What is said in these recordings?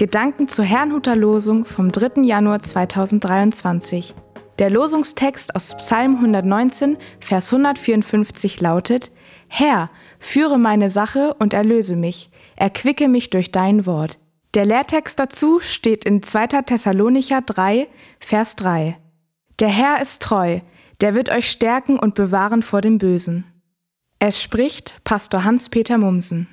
Gedanken zur Herrnhuter Losung vom 3. Januar 2023. Der Losungstext aus Psalm 119, Vers 154 lautet: Herr, führe meine Sache und erlöse mich, erquicke mich durch dein Wort. Der Lehrtext dazu steht in 2. Thessalonicher 3, Vers 3. Der Herr ist treu, der wird euch stärken und bewahren vor dem Bösen. Es spricht Pastor Hans-Peter Mumsen.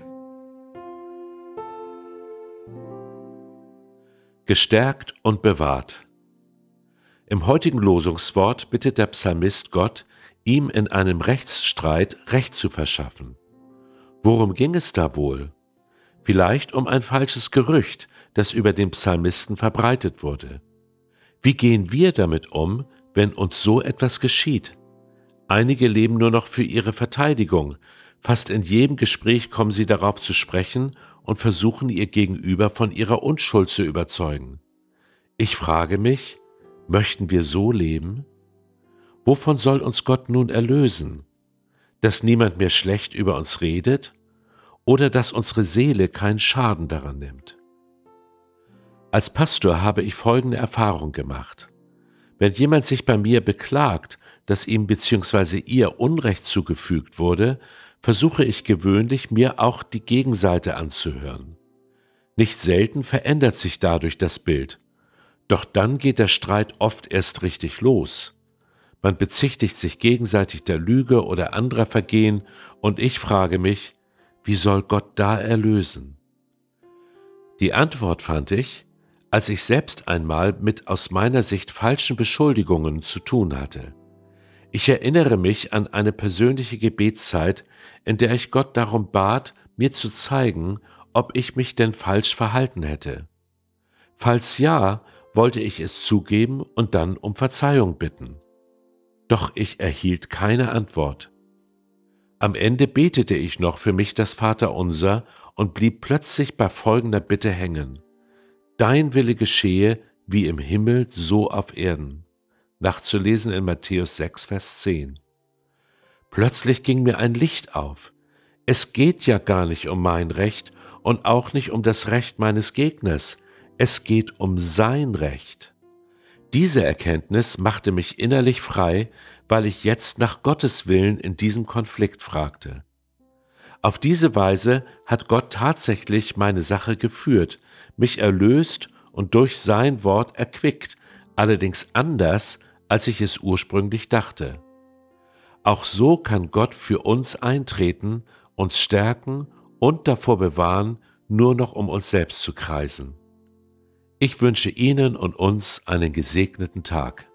Gestärkt und bewahrt. Im heutigen Losungswort bittet der Psalmist Gott, ihm in einem Rechtsstreit Recht zu verschaffen. Worum ging es da wohl? Vielleicht um ein falsches Gerücht, das über den Psalmisten verbreitet wurde. Wie gehen wir damit um, wenn uns so etwas geschieht? Einige leben nur noch für ihre Verteidigung, fast in jedem Gespräch kommen sie darauf zu sprechen und versuchen ihr Gegenüber von ihrer Unschuld zu überzeugen. Ich frage mich, möchten wir so leben? Wovon soll uns Gott nun erlösen? Dass niemand mehr schlecht über uns redet oder dass unsere Seele keinen Schaden daran nimmt? Als Pastor habe ich folgende Erfahrung gemacht. Wenn jemand sich bei mir beklagt, dass ihm bzw. ihr Unrecht zugefügt wurde, versuche ich gewöhnlich, mir auch die Gegenseite anzuhören. Nicht selten verändert sich dadurch das Bild, doch dann geht der Streit oft erst richtig los. Man bezichtigt sich gegenseitig der Lüge oder anderer Vergehen, und ich frage mich, wie soll Gott da erlösen? Die Antwort fand ich, als ich selbst einmal mit aus meiner Sicht falschen Beschuldigungen zu tun hatte. Ich erinnere mich an eine persönliche Gebetszeit, in der ich Gott darum bat, mir zu zeigen, ob ich mich denn falsch verhalten hätte. Falls ja, wollte ich es zugeben und dann um Verzeihung bitten. Doch ich erhielt keine Antwort. Am Ende betete ich noch für mich das Vaterunser und blieb plötzlich bei folgender Bitte hängen. Dein Wille geschehe wie im Himmel so auf Erden nachzulesen in Matthäus 6, Vers 10. Plötzlich ging mir ein Licht auf. Es geht ja gar nicht um mein Recht und auch nicht um das Recht meines Gegners, es geht um sein Recht. Diese Erkenntnis machte mich innerlich frei, weil ich jetzt nach Gottes Willen in diesem Konflikt fragte. Auf diese Weise hat Gott tatsächlich meine Sache geführt, mich erlöst und durch sein Wort erquickt, allerdings anders, als ich es ursprünglich dachte. Auch so kann Gott für uns eintreten, uns stärken und davor bewahren, nur noch um uns selbst zu kreisen. Ich wünsche Ihnen und uns einen gesegneten Tag.